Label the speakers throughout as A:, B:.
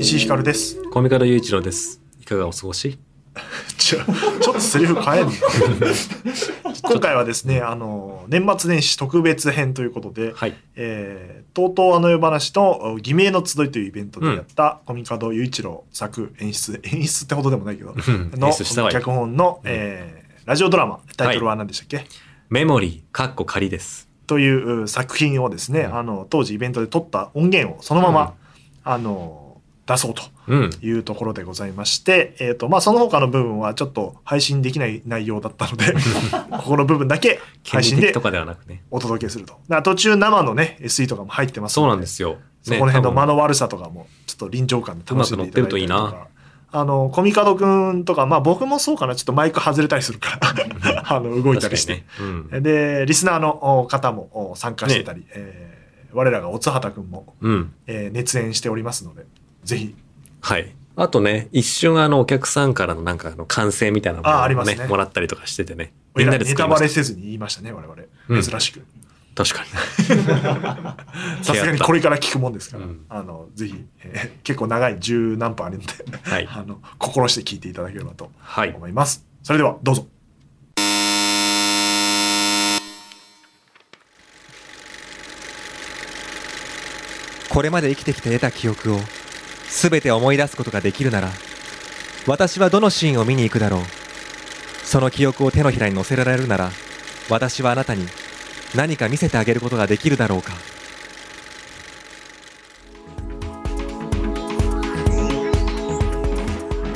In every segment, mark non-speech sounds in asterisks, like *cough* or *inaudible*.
A: 石井ひかるです。
B: コミカド雄一郎です。いかがお過ごし？
A: ちょ、*laughs* ちょっとセリフ変えんの？*laughs* 今回はですね、あの、年末年始特別編ということで、
B: はい。
A: えー、とうとうあの世話と偽名の集いというイベントでやった、コミカド雄一郎作演出、演出ってほどでもないけど、
B: ん。
A: の
B: 演出したわよ
A: 脚本の、えーラジオドラマ、タイトルは何でしたっけ、
B: メモリー、かっこ仮です。
A: という作品をですね、あの、当時イベントで撮った音源をそのまま、あの、出そうと。
B: うん。
A: いうところでございまして、えっ、と、まあ、その他の部分はちょっと配信できない内容だったので、*laughs* ここの部分だけ配信で。お届けすると。だから途中生のね、SE とかも入ってます
B: そう
A: の
B: なんですよ。
A: そこら辺の間
B: ね
A: の悪さとかも、ちょっと臨場感で楽しんでいただいたりと
B: うまく乗ってるといいな
A: か。あの、コミカドくんとか、まあ僕もそうかな、ちょっとマイク外れたりするから、*laughs* あの、動いたりして。
B: ね。うん。
A: で、リスナーのお方もお参加してたり、えー我らがおつはたくんも、
B: うん。
A: えー熱演しておりますので、ぜひ、
B: はい。あとね、一瞬あの、お客さんからのなんかあの、歓声みたいなも
A: ああり
B: のをね、
A: ますね
B: もらったりとかしててね。みんなで
A: ネタバ。レせずに言いましたね、我々。
B: うん
A: 珍しく。
B: 確かに。*laughs*
A: さすがにこれから聞くもんですから、
B: うん
A: あの、ぜひ、えー結構長い十何分あるんで、
B: はい *laughs*
A: あの、心して聞いていただければと
B: はい。
A: 思います。それでは、どうぞ。
C: これまで生きてきて得た記憶を全て思い出すことができるなら私はどのシーンを見に行くだろう。その記憶を手のひらに乗せられるなら私はあなたに何か見せてあげることができるだろうか。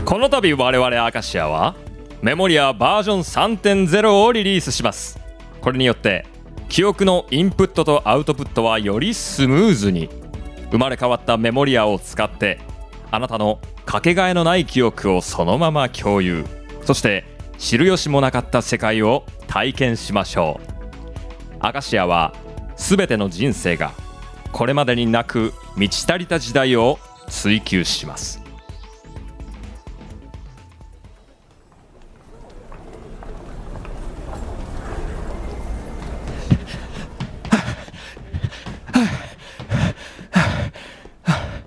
D: この度我々アカシアはメモリアバージョン3.0をリリースします。これによって記憶のインプットとアウトプットはよりスムーズに。生まれ変わったメモリアを使ってあなたのかけがえのない記憶をそのまま共有。そして知る由もなかった世界を体験しましょう。アカシアは全ての人生がこれまでになく満ち足りた時代を追求します。*laughs*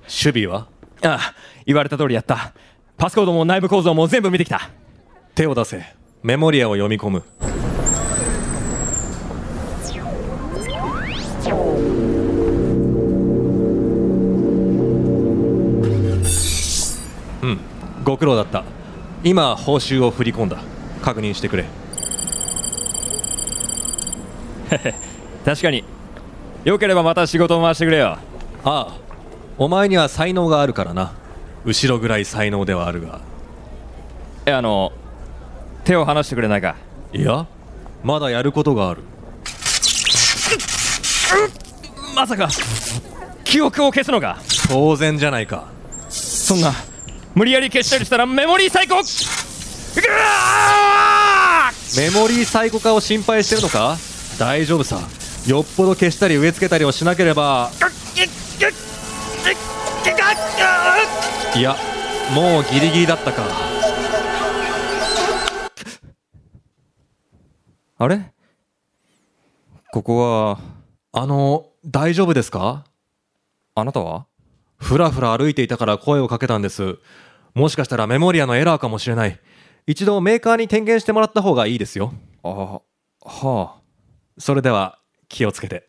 B: 守備は？
D: ああ言われた通りやったパスコードも内部構造も全部見てきた
B: 手を出せ。メモリアを読み込む。うん。ご苦労だった。今、報酬を振り込んだ。確認してくれ。
D: 確かによければまた仕事を回してくれよ
B: ああ。お前には才能があるからな。後ろぐらい才能ではあるが。
D: えあの手を離してくれないか？
B: いや、まだやることがある。
D: まさか記憶を消すのか？
B: 当然じゃないか。
D: そんな無理やり消したりしたらメモリー最高
B: メモリー最古化を心配してるのか？大丈夫さよっぽど消したり植え付けたりをしなければいやもうギリギリだったか。
D: あれ？ここは
B: あの大丈夫ですか？
D: あなたは？
B: ふらふら歩いていたから声をかけたんです。もしかしたらメモリアのエラーかもしれない。一度メーカーに点検してもらった方がいいですよ。
D: あはあ。
B: それでは気をつけて。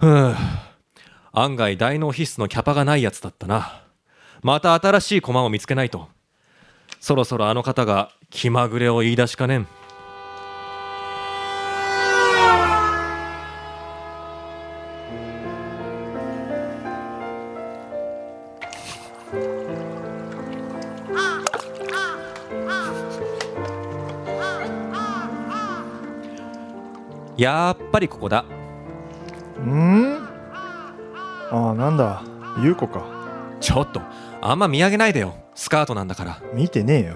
B: ふう案外大脳必須のキャパがないやつだったな。また新しい駒を見つけないと。そろそろあの方が気まぐれを言い出しかねん。やっぱりここだ。
E: うん？ああなんだ。優子か。
B: ちょっとあんま見上げないでよ。スカートなんだから。
E: 見てねえよ。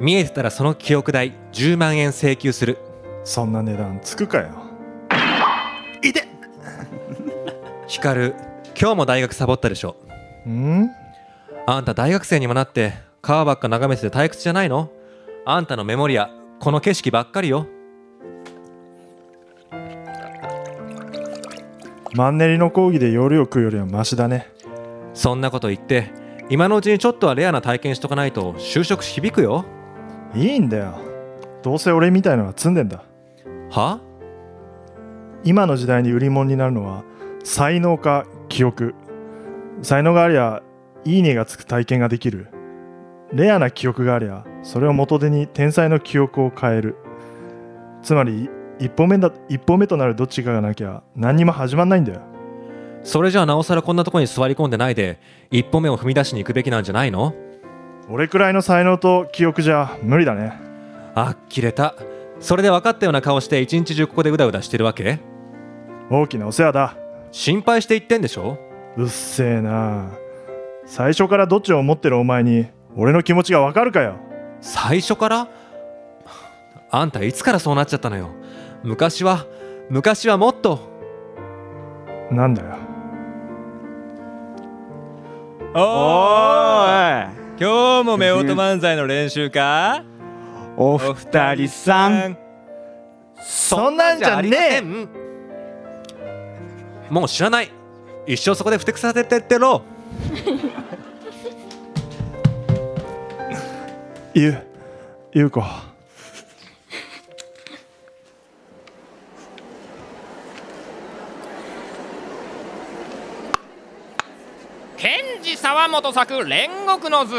B: 見えてたらその記憶代10万円請求する。
E: そんな値段つくかよ。
B: 光今日も大学サボったでしょ。
E: ん？
B: あんた大学生にもなって川ばっか眺めてて退屈じゃないの？あんたのメモリアこの景色ばっかりよ
E: マンネリの講義で夜を食うよりはマシだね。
B: そんなこと言って今のうちにちょっとはレアな体験しとかないと就職響くよ。
E: いいんだよ。どうせ俺みたいのは積んでんだ。
B: は？
E: 今の時代に売り物になるのは才能か記憶。才能がありゃいいねがつく体験ができる。レアな記憶がありゃそれを元手に天才の記憶を変える。つまり一歩目だ一歩目となるどっちかがなきゃ何にも始まんないんだよ。
B: それじゃあなおさらこんなとこに座り込んでないで一歩目を踏み出しに行くべきなんじゃないの？
E: 俺くらいの才能と記憶じゃ無理だね。
B: あっきれた。それで分かったような顔して一日中ここでうだうだしてるわけ？
E: 大きなお世話だ。
B: 心配して言ってんでしょ？
E: うっせえな。最初からどっちを思ってるお前に俺の気持ちがわかるかよ。
B: 最初から？あんたいつからそうなっちゃったのよ？昔は昔はもっと。
E: なんだよ。
D: おーい。今日も夫婦漫才の練習か？
F: お二人さん。
E: そんなんじゃねえ。
B: んもう知らない。一生そこでふてくさせてってろ。
E: ゆうゆうこ
D: ンジ沢本作煉獄の図。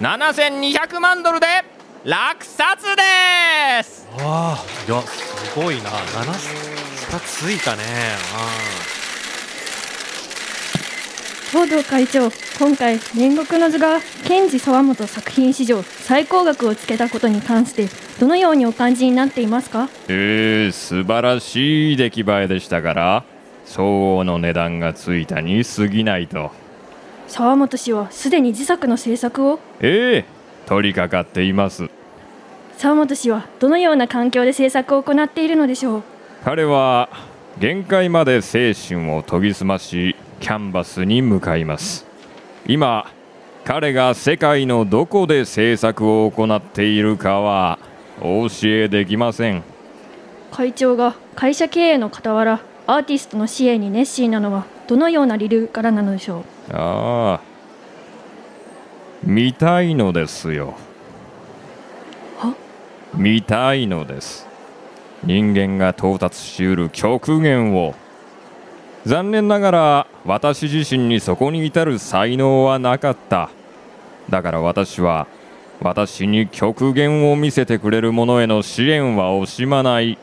D: 7200万ドルで落札です。
B: ああいやすごいな。7スタついたね。
G: 東堂会長今回煉獄の図が賢治沢本作品史上最高額をつけたことに関してどのようにお感じになっていますか？
D: えー、素晴らしい出来栄えでしたから相応の値段がついたに過ぎないと
G: 沢本氏はすでに自作の制作を？
D: ええ取り掛かっています。
G: 沢本氏はどのような環境で制作を行っているのでしょう？
D: 彼は限界まで精神を研ぎ澄ましキャンバスに向かいます。今彼が世界のどこで制作を行っているかはお教えできません。
G: 会長が会社経営の傍らアーティストの支援に熱心なのはどのような理由からなのでしょう？
D: ああ。見たいのですよ。
G: は？
D: 見たいのです。人間が到達しうる極限を。残念ながら私自身にそこに至る才能はなかった。だから私は私に極限を見せてくれる者への支援は惜しまない。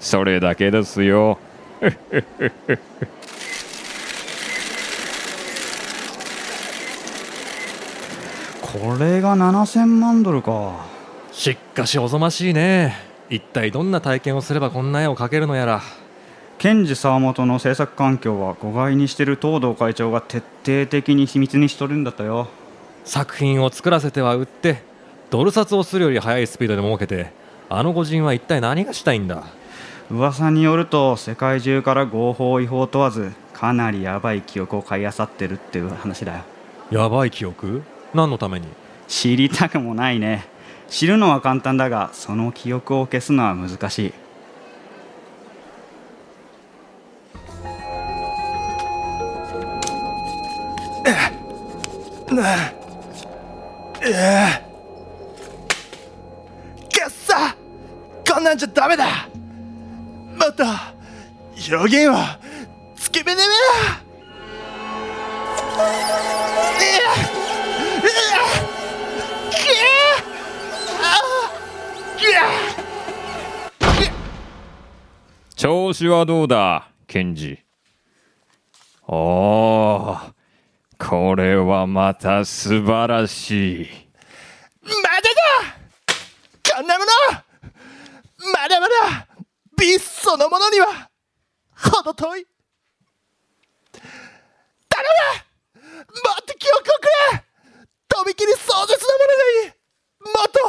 D: それだけですよ
F: これが7000万ドルか。
B: しっかしおぞましいね。一体どんな体験をすればこんな絵を描けるのやら。
F: 検事沢本の制作環境は誤解にしてる東堂会長が徹底的に秘密にしとるんだったよ。
B: 作品を作らせては売ってドル札をするより速いスピードで儲けてあの御人は一体何がしたいんだ。
F: 噂によると世界中から合法違法問わずかなりヤバい記憶を買い漁ってるっていう話だよ。
B: やばい記憶？何のために？
F: 知りたくもないね。知るのは簡単だがその記憶を消すのは難しい。
E: くっさ。こんなんじゃダメだ。もっと表現をつけめね
D: 調子はどうだケンジ？おこれはまた素晴らしい。
E: まだだ！こんなものまだまだ！美そのものには程遠い！頼む！もっと記憶をくれ！とびきり壮絶なものがいい！もっと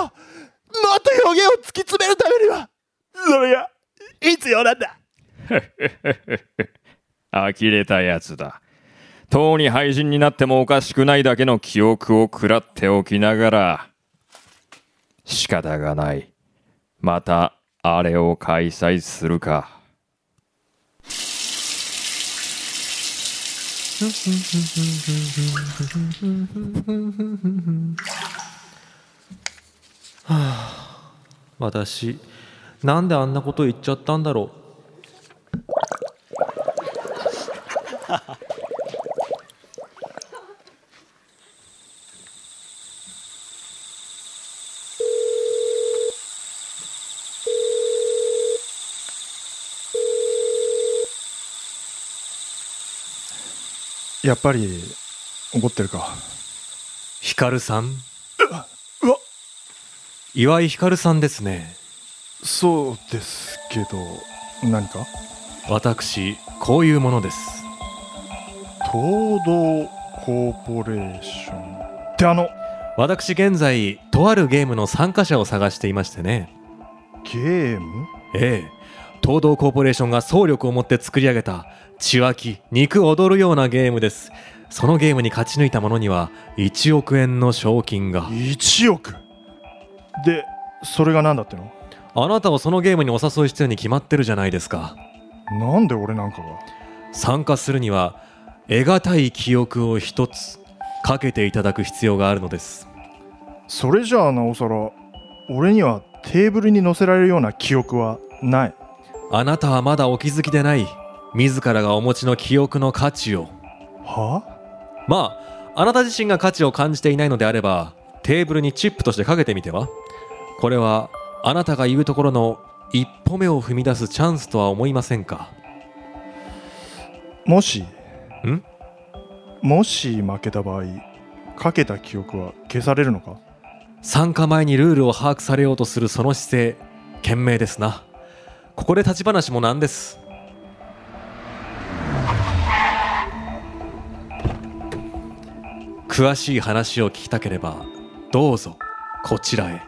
E: もっと表現を突き詰めるためには！それが必要なんだ？*laughs*
D: 呆れたやつだ。とうに廃人になってもおかしくないだけの記憶を食らっておきながら仕方がない。またあれを開催するか。*laughs*
B: 私なんであんなこと言っちゃったんだろ
E: やっぱり怒ってるか。
B: うヒカルさん？
E: うわ。
B: 岩井ヒカルさんですね
E: そうですけど何か？
B: 私こういうものです。
E: 東堂コーポレーション。ってあの
B: 私現在とあるゲームの参加者を探していましてね。
E: ゲーム？
B: ええ。東堂コーポレーションが総力を持って作り上げた血湧き肉踊るようなゲームです。そのゲームに勝ち抜いた者には1億円の賞金が。
E: 1億？でそれが何だっての？
B: あなたをそのゲームにお誘いしてるに決まってるじゃないですか。
E: なんで俺なんかが？
B: 参加するには得難い記憶を一つかけていただく必要があるのです。
E: それじゃあなおさら俺にはテーブルに載せられるような記憶はない？
B: あなたはまだお気づきでない自らがお持ちの記憶の価値を。
E: は？
B: まああなた自身が価値を感じていないのであればテーブルにチップとしてかけてみては？これはあなたが言うところの一歩目を踏み出すチャンスとは思いませんか？
E: もし
B: ん？
E: もし負けた場合かけた記憶は消されるのか？
B: 参加前にルールを把握されようとするその姿勢賢明ですな。ここで立ち話もなんです。詳しい話を聞きたければどうぞこちらへ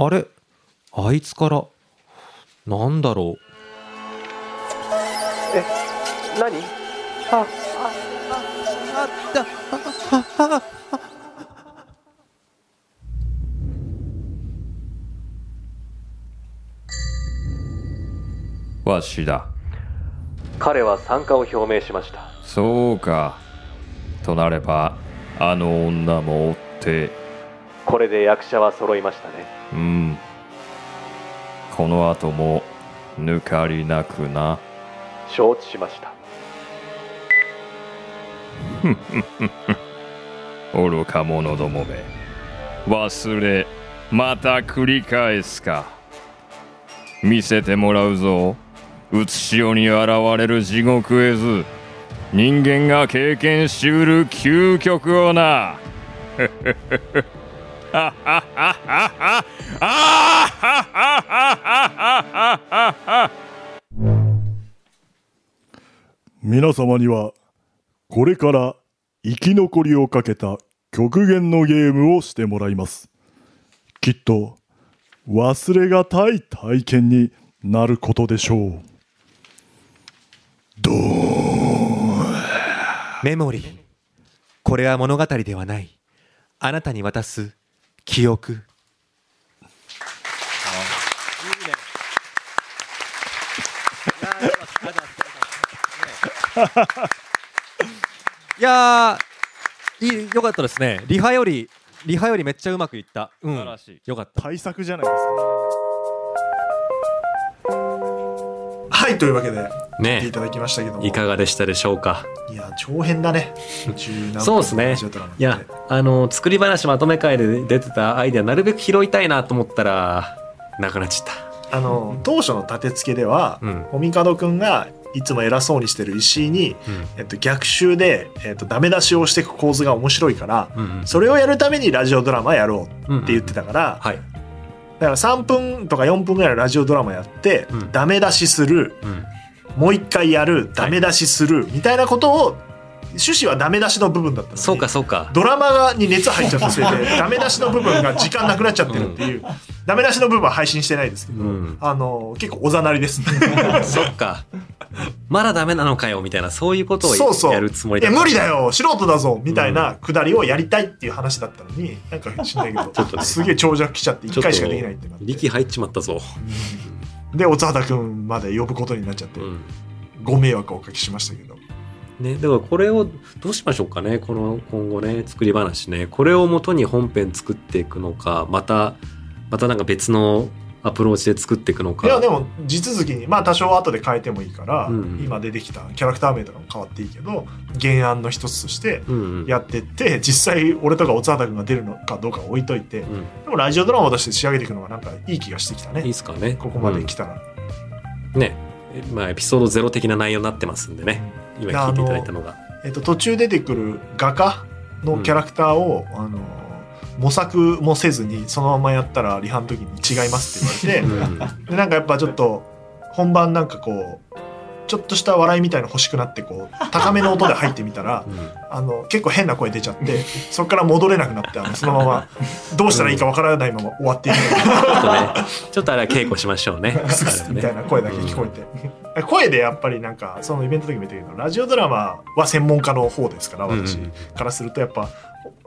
B: あれ？あいつから？なんだろう？
C: 何？あああったああ
D: わしだ
B: 彼は参加を表明しました
D: そうかとなればあの女も追って
B: これで役者は揃いましたね
D: うん。この後も抜かりなくな。
B: 承知しました。
D: 愚か者どもめ。忘れまた繰り返すか。見せてもらうぞ。うつしおに現れる地獄絵図。人間が経験しうる究極をな *laughs*
E: 皆様にはこれから生き残りをかけた極限のゲームをしてもらいます。きっと忘れがたい体験になることでしょう。どう
C: メモリー。これは物語ではない。あなたに渡す記憶。いやーいいよかったですね。リハよりリハよりめっちゃうまくいった。うん。
D: 素晴らしい。
C: よかった。
E: 対策じゃないですか。
A: はいというわけで
B: ね
A: いただきましたけども。
B: いかがでしたでしょうか？
A: いや長編だね。
B: そうですね。いやあの作り話まとめ会で出てたアイデアなるべく拾いたいなと思ったらなくなっちゃった。
A: あの当初の立て付けでは
B: うん。
A: コミカドくんがいつも偉そうにしてる石井に、えっと、逆襲で、えっと、ダメ出しをしていく構図が面白いから、それをやるためにラジオドラマやろうって言ってたから、
B: はい。
A: だから3分とか4分ぐらいのラジオドラマやって、
B: うん。
A: ダメ出しする
B: うん。
A: もう一回やるダメ出しするみたいなことを趣旨はダメ出しの部分だった
B: そうかそうか。
A: ドラマに熱入っちゃったせいでダメ出しの部分が時間なくなっちゃってるっていう、ダメ出しの部分は配信してないですけど、
B: うん。
A: あの結構おざなりですね。*laughs*
B: そっか。まだダメなのかよみたいなそういうことを
A: そうそう。
B: やるつもりだ
A: 無理だよ素人だぞみたいなくだりをやりたいっていう話だったのになんか知んないけど、*laughs*
B: とね。
A: すげえ長尺来ちゃって1
B: ちょっと
A: 回しかできないってなって。
B: 力入っちまったぞ、
A: でおつはたくんまで呼ぶことになっちゃって、
B: うん。
A: ご迷惑をおかけしましたけど。
B: ね、だからこれをどうしましょうかねこの今後ね作り話ね。これをもとに本編作っていくのかまたまたなんか別のアプローチで作っていくのか。
A: いやでも地続きにまあ多少後で変えてもいいから、
B: うん
A: 今出てきたキャラクター名とかも変わっていいけど原案の一つとして
B: うんうん。
A: やってって実際俺とかおつはたくんが出るのかどうかは置いといて、
B: うん。
A: でもラジオドラマとして仕上げていくのがなんかいい気がしてきたね。
B: いいですかね。
A: ここまで来たら、
B: うん。ね。えまあエピソードゼロ的な内容になってますんでね。今聞いていただいたのが。
A: えっと、途中出てくる画家のキャラクターを、あの模索もせずにそのままやったらリハの時に違いますって言われて、
B: うん。
A: でなんかやっぱちょっと本番なんかこうちょっとした笑いみたいの欲しくなってこう高めの音で入ってみたら *laughs* あの結構変な声出ちゃってそこから戻れなくなってあのそのままどうしたらいいかわからないまま終わっていく。
B: ちょっとねちょっとあれは稽古しましょうね。
A: クスクスみたいな声だけ聞こえて、声でやっぱりなんかそのイベントの時も言ったけどラジオドラマは専門家の方ですから私
B: うんうん。
A: からするとやっぱ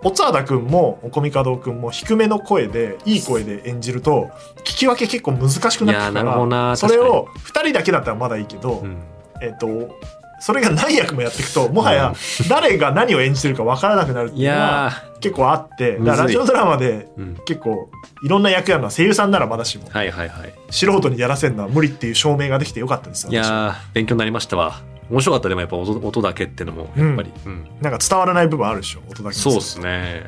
A: おつわだくんもおこみかどうくんも低めの声でいい声で演じると聞き分け結構難しくなってくか
B: な
A: らそれを2人だけだったらまだいいけど、
B: うん。
A: えっとそれが何役もやっていくともはや誰が何を演じてるか分からなくなるって
B: い
A: いうのは
B: や
A: 結構あってラジオドラマで結構いろんな役やるのは声優さんならまだしも
B: はいはいはい。
A: 素人にやらせるのは無理っていう証明ができてよかったです
B: いやー勉強になりましたわ面白かったでもやっぱ音音だけってのもやっぱり、うん。
A: なんか伝わらない部分あるでしょ音だけ。
B: そうですね。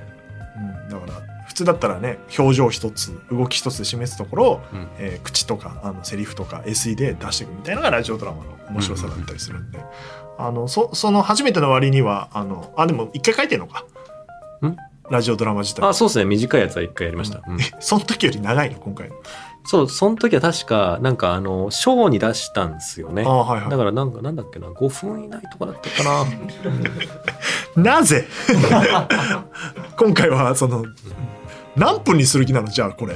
A: うん、だから普通だったらね表情一つ動き一つで示すところを、
B: うん。
A: えー口とかあのセリフとか SE で出していくみたいなのがラジオドラマの面白さだったりするんで、あのそその初めての割にはあのあでも一回書いてんのか？
B: ん？
A: ラジオドラマ自体。
B: あそうですね。短いやつは一回やりました、うん。
A: えその時より長いの？今回の
B: そうその時は確かなんかあのショーに出したんですよね。
A: はいはい。
B: だからなんかなんだっけな5分以内とかだったかな。*laughs*
A: なぜ？*laughs* 今回はその何分にする気なの？じゃあこれ。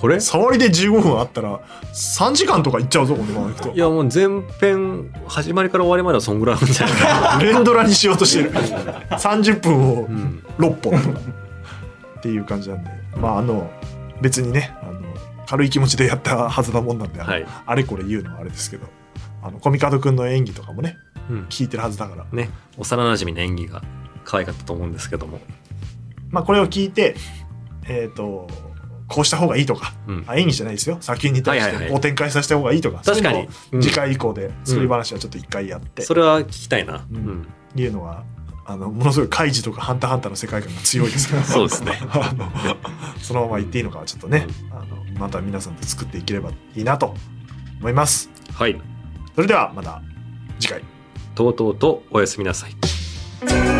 B: これ？
A: 触りで15分あったら3時間とかいっちゃうぞこのままいくと。
B: いやもう前編始まりから終わりまではそんぐらいあるんじゃない？*laughs*
A: 連ドラにしようとしてる。30分を
B: うん、
A: 6本とか。っていう感じなんで。まああの別にねあの軽い気持ちでやったはずなもんなんで、
B: はい。
A: あれこれ言うのはあれですけどあのコミカドくんの演技とかもね
B: うん。
A: 聞いてるはずだから。
B: ね。幼馴染の演技が可愛かったと思うんですけども。
A: まあこれを聞いてえっ、とこうした方がいいとか、
B: うん。
A: あ演技じゃないですよ。作品に対してこう展開させた方がいいとか、
B: 確かに。
A: 次回以降で作り話はちょっと一回やって、
B: それは聞きたいな、
A: う
B: うん。ん
A: いうのはあのものすごいカイジとかハンターハンターの世界観が強いですから。
B: そうですね。*laughs*
A: あのそのまま言っていいのかはちょっとね、あのまた皆さんと作っていければいいなと思います。
B: はい。
A: それではまた次回。
B: とうとうとおやすみなさい